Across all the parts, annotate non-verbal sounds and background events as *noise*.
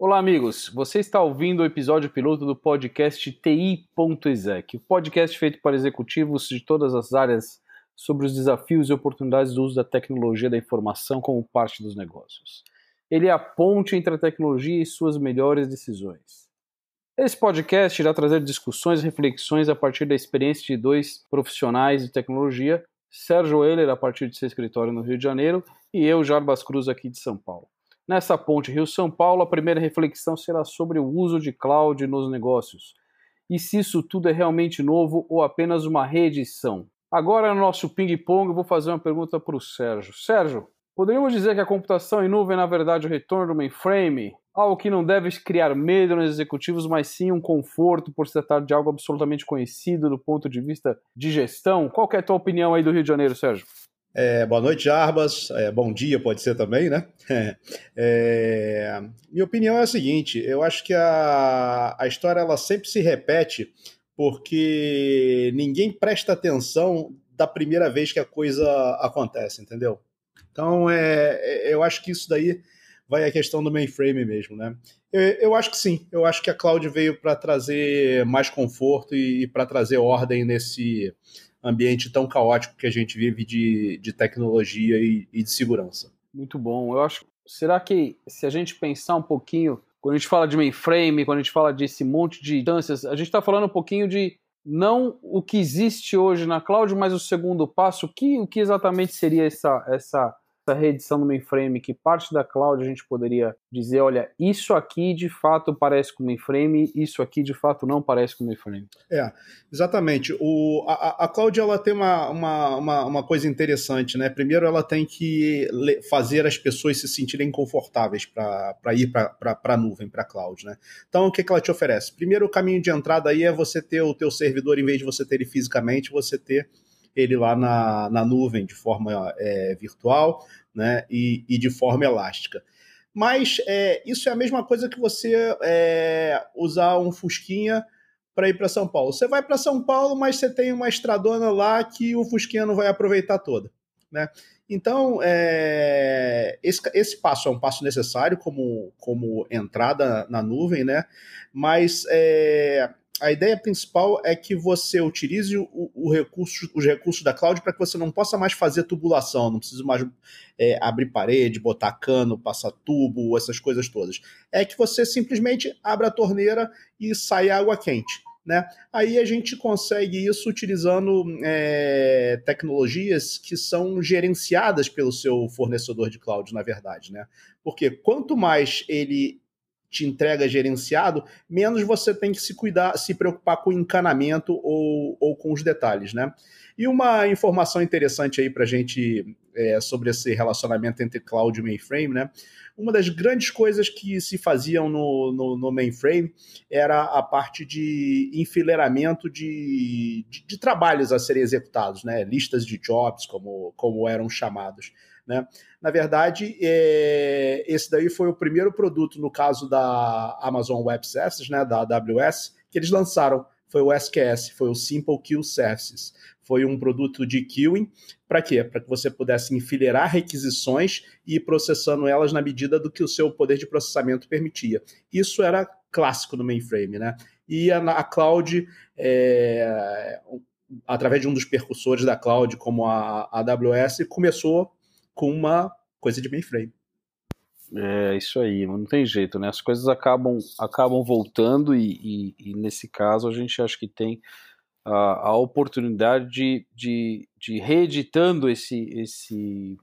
Olá, amigos. Você está ouvindo o episódio piloto do podcast TI.exec, o podcast feito para executivos de todas as áreas sobre os desafios e oportunidades do uso da tecnologia da informação como parte dos negócios. Ele é a ponte entre a tecnologia e suas melhores decisões. Esse podcast irá trazer discussões e reflexões a partir da experiência de dois profissionais de tecnologia, Sérgio Euler, a partir de seu escritório no Rio de Janeiro, e eu, Jarbas Cruz, aqui de São Paulo. Nessa ponte Rio-São Paulo, a primeira reflexão será sobre o uso de cloud nos negócios. E se isso tudo é realmente novo ou apenas uma reedição? Agora, no nosso ping-pong, vou fazer uma pergunta para o Sérgio. Sérgio, poderíamos dizer que a computação em nuvem é, na verdade, o retorno do mainframe? Algo que não deve criar medo nos executivos, mas sim um conforto por se tratar de algo absolutamente conhecido do ponto de vista de gestão? Qual é a tua opinião aí do Rio de Janeiro, Sérgio? É, boa noite, Jarbas. É, bom dia, pode ser também, né? *laughs* É, minha opinião é a seguinte: eu acho que a, a história ela sempre se repete porque ninguém presta atenção da primeira vez que a coisa acontece, entendeu? Então, é, é eu acho que isso daí vai a questão do mainframe mesmo, né? Eu, eu acho que sim, eu acho que a cloud veio para trazer mais conforto e, e para trazer ordem nesse ambiente tão caótico que a gente vive de, de tecnologia e, e de segurança. Muito bom. Eu acho. Será que se a gente pensar um pouquinho, quando a gente fala de mainframe, quando a gente fala desse monte de instâncias, a gente está falando um pouquinho de não o que existe hoje na cloud, mas o segundo passo, o que, o que exatamente seria essa, essa essa reedição do mainframe, que parte da cloud a gente poderia dizer, olha, isso aqui de fato parece com mainframe, isso aqui de fato não parece com mainframe. É, exatamente. O, a, a cloud ela tem uma, uma, uma, uma, coisa interessante, né? Primeiro ela tem que fazer as pessoas se sentirem confortáveis para ir para a nuvem, para a cloud, né? Então o que, que ela te oferece? Primeiro o caminho de entrada aí é você ter o teu servidor, em vez de você ter ele fisicamente, você ter ele lá na, na nuvem de forma é, virtual né, e, e, de forma elástica. Mas é, isso é a mesma coisa que você é, usar um Fusquinha para ir para São Paulo. Você vai para São Paulo, mas você tem uma estradona lá que o Fusquinha não vai aproveitar toda. Né? Então, é, esse, esse passo é um passo necessário como, como entrada na nuvem, né? mas é, a ideia principal é que você utilize o, o recurso, os recursos da cloud para que você não possa mais fazer tubulação, não precisa mais é, abrir parede, botar cano, passar tubo, essas coisas todas. É que você simplesmente abre a torneira e sai água quente. Né? Aí a gente consegue isso utilizando é, tecnologias que são gerenciadas pelo seu fornecedor de cloud, na verdade. Né? Porque quanto mais ele te entrega gerenciado, menos você tem que se cuidar, se preocupar com o encanamento ou, ou com os detalhes, né? E uma informação interessante aí para a gente é, sobre esse relacionamento entre cloud e mainframe, né? Uma das grandes coisas que se faziam no, no, no mainframe era a parte de enfileiramento de, de, de, trabalhos a serem executados, né? Listas de jobs, como, como eram chamados. Né? Na verdade, é, esse daí foi o primeiro produto, no caso da Amazon Web Services, né, da AWS, que eles lançaram. Foi o SQS, foi o Simple Queue Services. Foi um produto de queuing. Para quê? Para que você pudesse enfileirar requisições e ir processando elas na medida do que o seu poder de processamento permitia. Isso era clássico no mainframe, né? E a, a cloud, é, através de um dos percussores da cloud, como a, a AWS, começou com uma coisa de mainframe. É isso aí, não tem jeito, né? As coisas acabam, acabam voltando e, e, e nesse caso a gente acha que tem a, a oportunidade de, de, de reeditando esse, esse,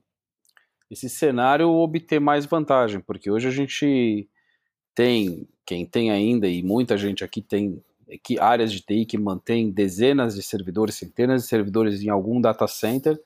esse cenário obter mais vantagem, porque hoje a gente tem, quem tem ainda, e muita gente aqui tem que áreas de TI que mantém dezenas de servidores, centenas de servidores em algum data center,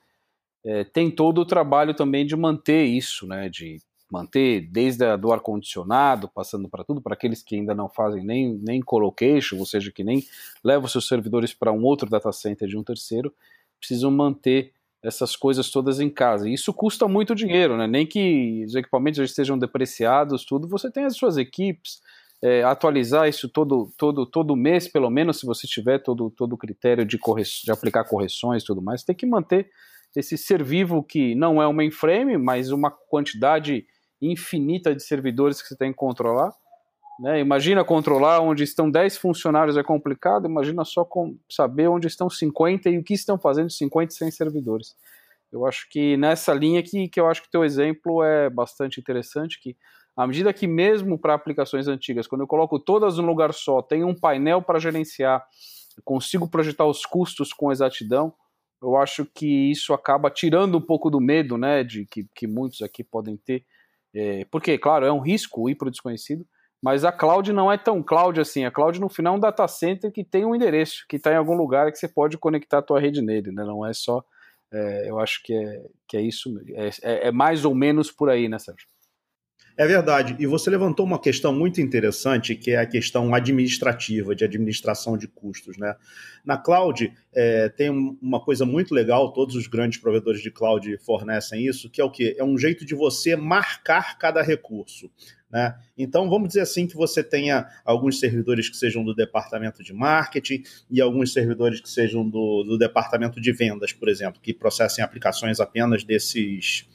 é, tem todo o trabalho também de manter isso, né, de manter desde a, do ar-condicionado, passando para tudo, para aqueles que ainda não fazem nem, nem colocation, ou seja, que nem levam seus servidores para um outro data center de um terceiro, precisam manter essas coisas todas em casa. E isso custa muito dinheiro, né? Nem que os equipamentos já estejam depreciados, tudo, você tem as suas equipes, é, atualizar isso todo, todo, todo mês, pelo menos, se você tiver todo, todo o critério de, corre de aplicar correções e tudo mais, tem que manter esse ser vivo que não é um mainframe, mas uma quantidade infinita de servidores que você tem que controlar, Né? Imagina controlar onde estão 10 funcionários é complicado, imagina só saber onde estão 50 e o que estão fazendo 50 e 100 servidores. Eu acho que nessa linha que, que eu acho que o teu exemplo é bastante interessante, que à medida que mesmo para aplicações antigas, quando eu coloco todas num lugar só, tem um painel para gerenciar, consigo projetar os custos com exatidão, eu acho que isso acaba tirando um pouco do medo, né, de que, que muitos aqui podem ter, é, porque, claro, é um risco ir para o desconhecido, mas a cloud não é tão cloud assim. A cloud, no final, é um data center que tem um endereço, que está em algum lugar que você pode conectar a tua rede nele, né? Não é só. É, eu acho que é, que é isso. É, é, é mais ou menos por aí, né, Sérgio? É verdade. E você levantou uma questão muito interessante, que é a questão administrativa, de administração de custos. Né? Na cloud, é, tem uma coisa muito legal, todos os grandes provedores de cloud fornecem isso, que é o quê? É um jeito de você marcar cada recurso. Né? Então, vamos dizer assim que você tenha alguns servidores que sejam do departamento de marketing e alguns servidores que sejam do, do departamento de vendas, por exemplo, que processem aplicações apenas desses,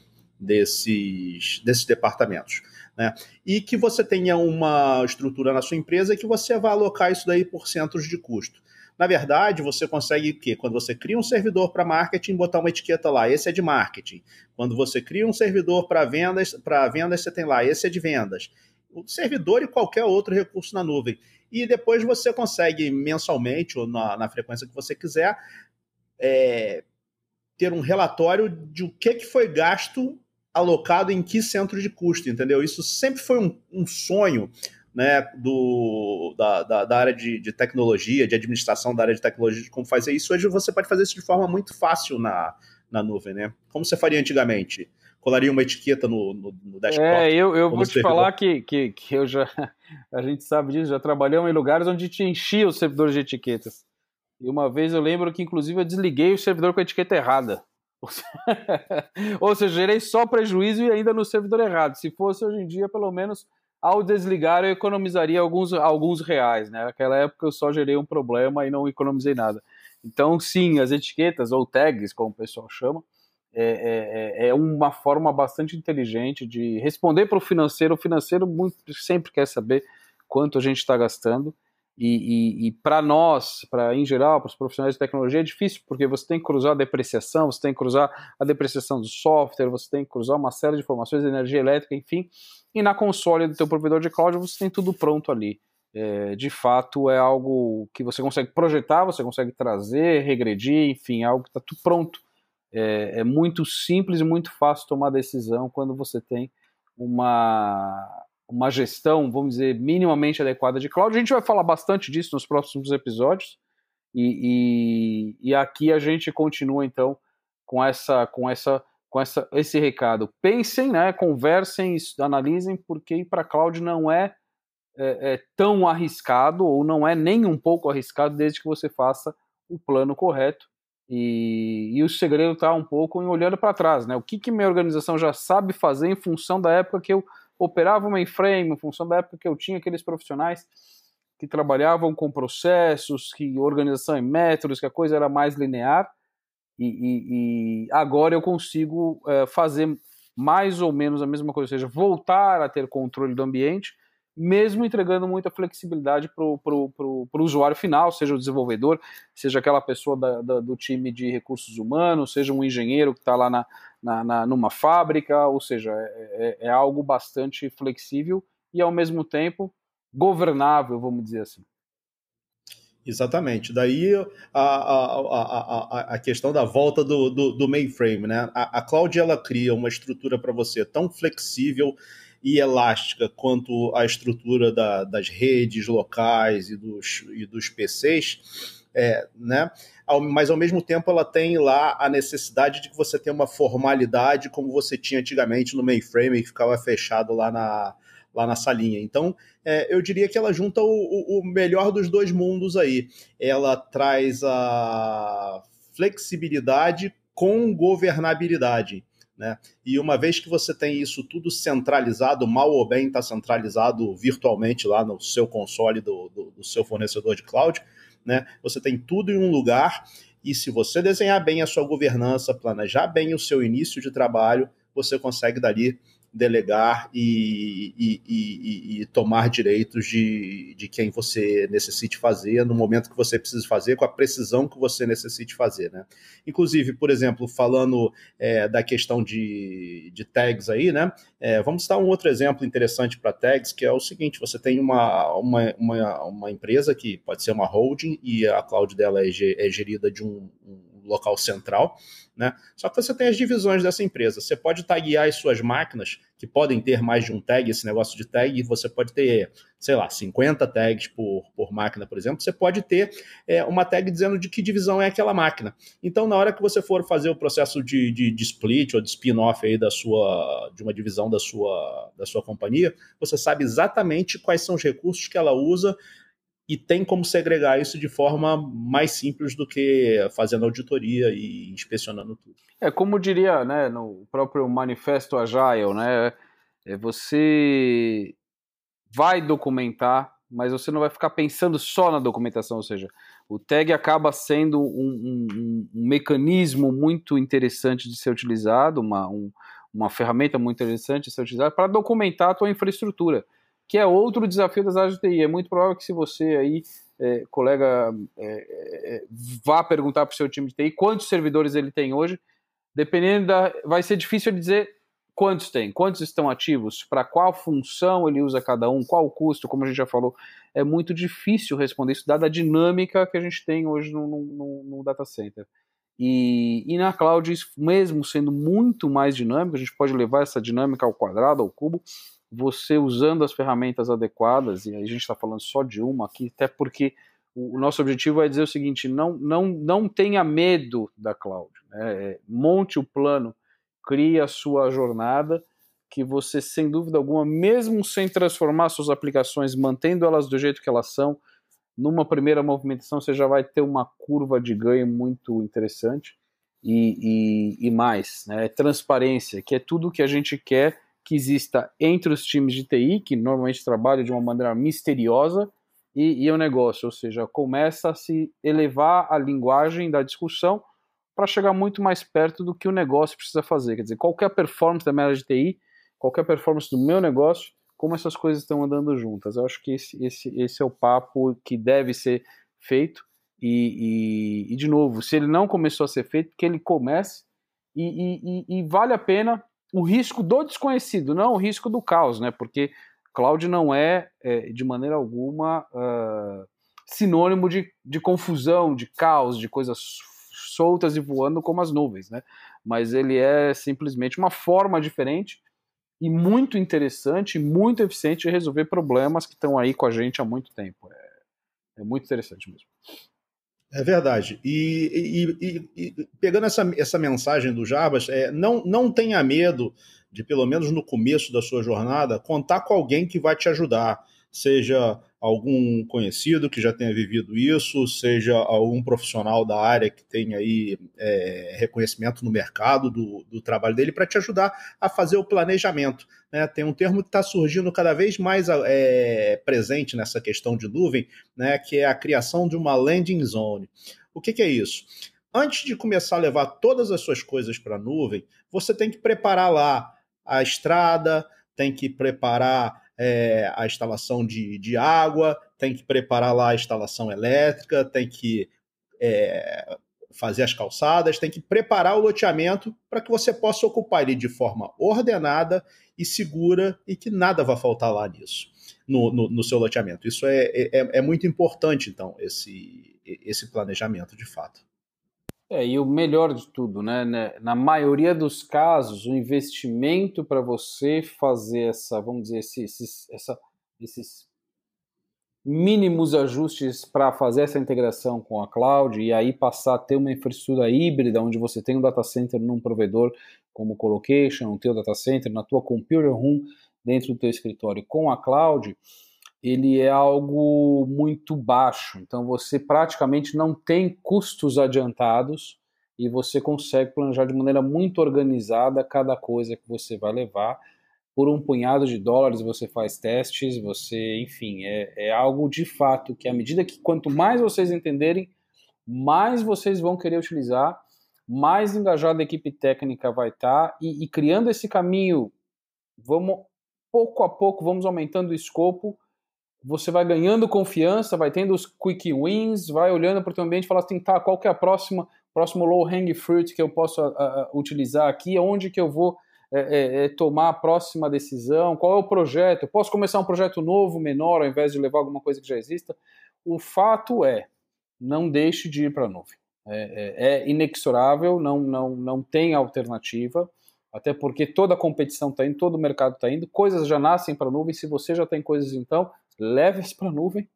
desses, desses departamentos né? E que você tenha uma estrutura na sua empresa que você vai alocar isso daí por centros de custo. Na verdade, você consegue o quê? Quando você cria um servidor para marketing, botar uma etiqueta lá, esse é de marketing. Quando você cria um servidor para vendas, para vendas você tem lá, esse é de vendas. O servidor e qualquer outro recurso na nuvem. E depois você consegue mensalmente ou na, na frequência que você quiser é, ter um relatório de o que, que foi gasto alocado em que centro de custo, entendeu? Isso sempre foi um, um sonho né, do, da, da, da área de, de, tecnologia, de administração da área de tecnologia, de como fazer isso. Hoje você pode fazer isso de forma muito fácil na, na nuvem, né? Como você faria antigamente? Colaria uma etiqueta no, no, no desktop? É, eu, eu vou te falar que, que, que eu já, *laughs* a gente sabe disso, já trabalhamos em lugares onde te enchia os servidores de etiquetas. E uma vez eu lembro que, inclusive, eu desliguei o servidor com a etiqueta errada. *laughs* Ou seja, gerei só prejuízo e ainda no servidor errado. Se fosse hoje em dia, pelo menos ao desligar eu economizaria alguns, alguns reais. Né? Naquela época eu só gerei um problema e não economizei nada. Então, sim, as etiquetas ou tags, como o pessoal chama, é, é, é uma forma bastante inteligente de responder para o financeiro. O financeiro muito, sempre quer saber quanto a gente está gastando e, e, e para nós, para em geral, para os profissionais de tecnologia, é difícil, porque você tem que cruzar a depreciação, você tem que cruzar a depreciação do software, você tem que cruzar uma série de informações de energia elétrica, enfim. E na console do teu provedor de cloud você tem tudo pronto ali. É, de fato, é algo que você consegue projetar, você consegue trazer, regredir, enfim, é algo que está tudo pronto. É, é muito simples e muito fácil tomar decisão quando você tem uma uma gestão, vamos dizer, minimamente adequada de cloud. A gente vai falar bastante disso nos próximos episódios. E, e, e aqui a gente continua então com essa, com essa, com essa, esse recado. Pensem, né? Conversem, analisem, porque ir para cloud não é, é, é, tão arriscado ou não é nem um pouco arriscado, desde que você faça o plano correto. E, e o segredo está um pouco em olhando para trás, né? O que, que minha organização já sabe fazer em função da época que eu operava o mainframe, em função da época que eu tinha aqueles profissionais que trabalhavam com processos, que organização em métodos, que a coisa era mais linear, e, e, e agora eu consigo é, fazer mais ou menos a mesma coisa, ou seja, voltar a ter controle do ambiente, mesmo entregando muita flexibilidade para o usuário final, seja o desenvolvedor, seja aquela pessoa da, da, do time de recursos humanos, seja um engenheiro que está lá na, na, na, numa fábrica, ou seja, é, é, é algo bastante flexível e ao mesmo tempo governável, vamos dizer assim. Exatamente. Daí a, a, a, a, questão da volta do, do, do mainframe. Né? A, a cloud ela cria uma estrutura para você tão flexível e elástica quanto a estrutura da, das redes locais e dos, e dos PCs, é, né? mas ao mesmo tempo ela tem lá a necessidade de que você tenha uma formalidade como você tinha antigamente no mainframe que ficava fechado lá na, lá na salinha. Então, é, eu diria que ela junta o, o, melhor dos dois mundos aí. Ela traz a flexibilidade com governabilidade. Né? E uma vez que você tem isso tudo centralizado, mal ou bem está centralizado virtualmente lá no seu console do, do, do, seu fornecedor de cloud, né? você tem tudo em um lugar. E se você desenhar bem a sua governança, planejar bem o seu início de trabalho, você consegue dali delegar e, e, e, e, tomar direitos de, de quem você necessite fazer no momento que você precisa fazer, com a precisão que você necessite fazer. Né? Inclusive, por exemplo, falando é, da questão de, de tags aí, né? É, vamos dar um outro exemplo interessante para tags, que é o seguinte: você tem uma, uma, uma, uma, empresa que pode ser uma holding e a cloud dela é, é gerida de um, um local central. Né? Só que você tem as divisões dessa empresa. Você pode taguear as suas máquinas, que podem ter mais de um tag, esse negócio de tag, você pode ter, sei lá, 50 tags por, por máquina, por exemplo. Você pode ter é, uma tag dizendo de que divisão é aquela máquina. Então, na hora que você for fazer o processo de, de, de split ou de spin-off aí da sua, de uma divisão da sua, da sua companhia, você sabe exatamente quais são os recursos que ela usa e tem como segregar isso de forma mais simples do que fazendo auditoria e inspecionando tudo. É como diria, né, no próprio manifesto Agile, né, é você vai documentar, mas você não vai ficar pensando só na documentação, ou seja, o tag acaba sendo um, um, um mecanismo muito interessante de ser utilizado, uma, um, uma ferramenta muito interessante de ser utilizada para documentar a tua infraestrutura que é outro desafio das áreas de TI. É muito provável que se você aí, é, colega, é, é, vá perguntar para o seu time de TI quantos servidores ele tem hoje, dependendo da. Vai ser difícil dizer quantos tem, quantos estão ativos, para qual função ele usa cada um, qual o custo, como a gente já falou. É muito difícil responder isso, dada a dinâmica que a gente tem hoje no, no, no data center. E, e, na cloud, mesmo sendo muito mais dinâmico, a gente pode levar essa dinâmica ao quadrado, ao cubo, você usando as ferramentas adequadas, e a gente está falando só de uma aqui, até porque o, nosso objetivo é dizer o seguinte: não, não, não tenha medo da cloud. Né? É, monte o plano, crie a sua jornada, que você, sem dúvida alguma, mesmo sem transformar suas aplicações, mantendo elas do jeito que elas são, numa primeira movimentação você já vai ter uma curva de ganho muito interessante. E, e, e mais, né? transparência, que é tudo que a gente quer que exista entre os times de TI, que normalmente trabalham de uma maneira misteriosa, e, e o negócio, ou seja, começa a se elevar a linguagem da discussão para chegar muito mais perto do que o negócio precisa fazer. Quer dizer, qualquer performance da minha área de TI, qualquer performance do meu negócio, como essas coisas estão andando juntas. Eu acho que esse, esse, esse é o papo que deve ser feito. E, e, e, de novo, se ele não começou a ser feito, que ele comece. E, e vale a pena o risco do desconhecido, não o risco do caos, né? Porque cloud não é, é de maneira alguma, uh, sinônimo de, de confusão, de caos, de coisas soltas e voando como as nuvens, né? Mas ele é simplesmente uma forma diferente e muito interessante, muito eficiente de resolver problemas que estão aí com a gente há muito tempo. É, é muito interessante mesmo. É verdade. E, e, e, e, pegando essa, essa mensagem do Jarbas, é, não, não tenha medo de, pelo menos no começo da sua jornada, contar com alguém que vai te ajudar. Seja algum conhecido que já tenha vivido isso, seja algum profissional da área que tenha aí é, reconhecimento no mercado do, do trabalho dele para te ajudar a fazer o planejamento. Né? Tem um termo que está surgindo cada vez mais é, presente nessa questão de nuvem, né? que é a criação de uma landing zone. O que, que é isso? Antes de começar a levar todas as suas coisas para a nuvem, você tem que preparar lá a estrada, tem que preparar é, a instalação de, de água, tem que preparar lá a instalação elétrica, tem que é, fazer as calçadas, tem que preparar o loteamento para que você possa ocupar ele de forma ordenada e segura e que nada vai faltar lá nisso, no, no, no seu loteamento. Isso é, é, é muito importante, então, esse, esse planejamento de fato. É, e o melhor de tudo, né, né na maioria dos casos, o investimento para você fazer essa, vamos dizer, esses, essa, esses mínimos ajustes para fazer essa integração com a cloud e aí passar a ter uma infraestrutura híbrida, onde você tem um data center num provedor como Colocation, o teu data center, na tua computer room, dentro do teu escritório com a cloud, ele é algo muito baixo. Então você praticamente não tem custos adiantados e você consegue planejar de maneira muito organizada cada coisa que você vai levar. Por um punhado de dólares você faz testes, você, enfim, é, é algo de fato que à medida que quanto mais vocês entenderem, mais vocês vão querer utilizar, mais engajada a equipe técnica vai estar e, e criando esse caminho vamos pouco a pouco, vamos aumentando o escopo, você vai ganhando confiança, vai tendo os quick wins, vai olhando para o teu ambiente e fala assim, tá, qual que é a próxima, próximo low hang fruit que eu posso a, a, utilizar aqui, onde que eu vou é, é, tomar a próxima decisão, qual é o projeto, eu posso começar um projeto novo, menor, ao invés de levar alguma coisa que já exista. O fato é, não deixe de ir para a nuvem. É, é, é, inexorável, não, não, não tem alternativa, até porque toda a competição está indo, todo o mercado está indo, coisas já nascem para a nuvem, se você já tem coisas então, leve-se para a nuvem,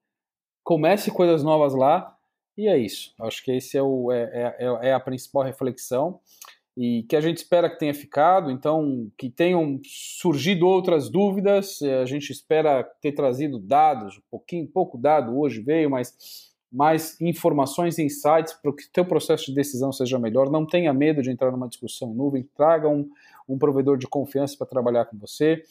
comece coisas novas lá, e é isso. Acho que esse é, o, é, é, é, é a principal reflexão e que a gente espera que tenha ficado, então que tenham surgido outras dúvidas, a gente espera ter trazido dados, um pouquinho, pouco dado hoje veio, mas mais informações e insights para que o teu processo de decisão seja melhor. Não tenha medo de entrar numa discussão em nuvem, traga um, um provedor de confiança para trabalhar com você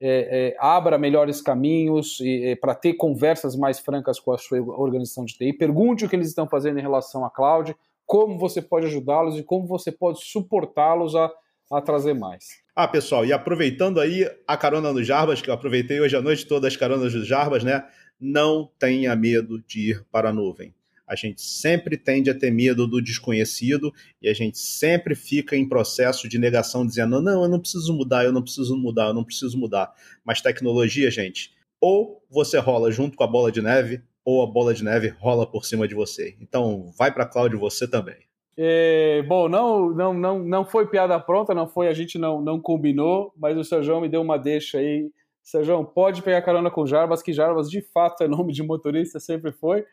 é, é, abra melhores caminhos é, para ter conversas mais francas com a sua organização de TI. Pergunte o que eles estão fazendo em relação à cloud, como você pode ajudá-los e como você pode suportá-los a, a trazer mais. Ah, pessoal, e aproveitando aí a carona do Jarbas, que eu aproveitei hoje à noite todas as caronas do Jarbas, né? Não tenha medo de ir para a nuvem a gente sempre tende a ter medo do desconhecido e a gente sempre fica em processo de negação, dizendo: não, eu não preciso mudar, eu não preciso mudar, eu não preciso mudar. Mas tecnologia, gente, ou você rola junto com a bola de neve, ou a bola de neve rola por cima de você. Então, vai para cloud você também. É, bom, não, não, não, não foi piada pronta, não foi, a gente não, não combinou, mas o Sérgio me deu uma deixa aí. Sérgio, pode pegar carona com Jarbas, que Jarbas de fato é nome de motorista, sempre foi.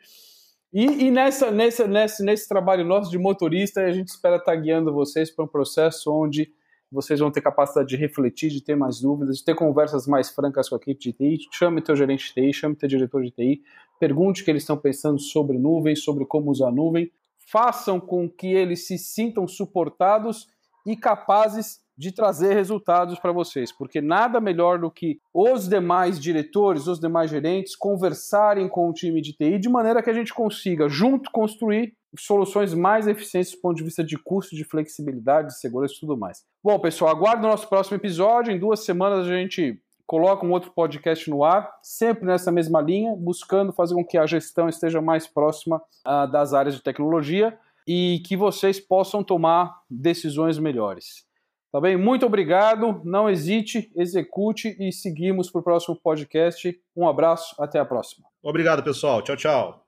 E, e nessa, nessa, nesse, trabalho nosso de motorista, a gente espera estar guiando vocês para um processo onde vocês vão ter capacidade de refletir, de ter mais dúvidas, de ter conversas mais francas com a equipe de TI. Chame teu gerente de TI, chame teu diretor de TI, pergunte o que eles estão pensando sobre nuvem, sobre como usar nuvem. Façam com que eles se sintam suportados e capazes de trazer resultados para vocês, porque nada melhor do que os demais diretores, os demais gerentes conversarem com o time de TI de maneira que a gente consiga junto construir soluções mais eficientes do ponto de vista de custo, de flexibilidade, de segurança e tudo mais. Bom, pessoal, aguardo o nosso próximo episódio. Em duas semanas a gente coloca um outro podcast no ar, sempre nessa mesma linha, buscando fazer com que a gestão esteja mais próxima uh, das áreas de tecnologia e que vocês possam tomar decisões melhores. Tá bem? Muito obrigado. Não hesite, execute e seguimos para o próximo podcast. Um abraço, até a próxima. Obrigado, pessoal. Tchau, tchau.